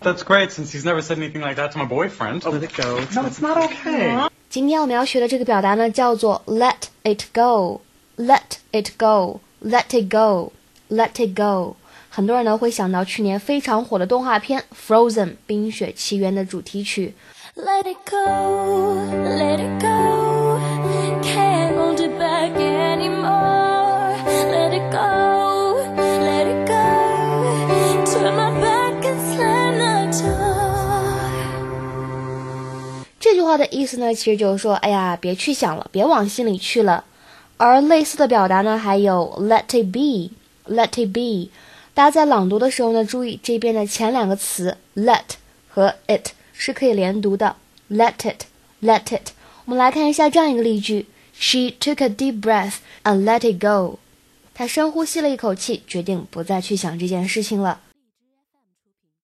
That's great, since he's never said anything like that to my boyfriend. Let it go. No, it's not okay. 今天我们要学的这个表达呢，叫做 let it go，let it go，let it go，let it go。很多人呢会想到去年非常火的动画片《Frozen》冰雪奇缘的主题曲。Let it go, 这句话的意思呢，其实就是说，哎呀，别去想了，别往心里去了。而类似的表达呢，还有 let it be，let it be。大家在朗读的时候呢，注意这边的前两个词 let 和 it 是可以连读的，let it，let it。我们来看一下这样一个例句：She took a deep breath and let it go。她深呼吸了一口气，决定不再去想这件事情了。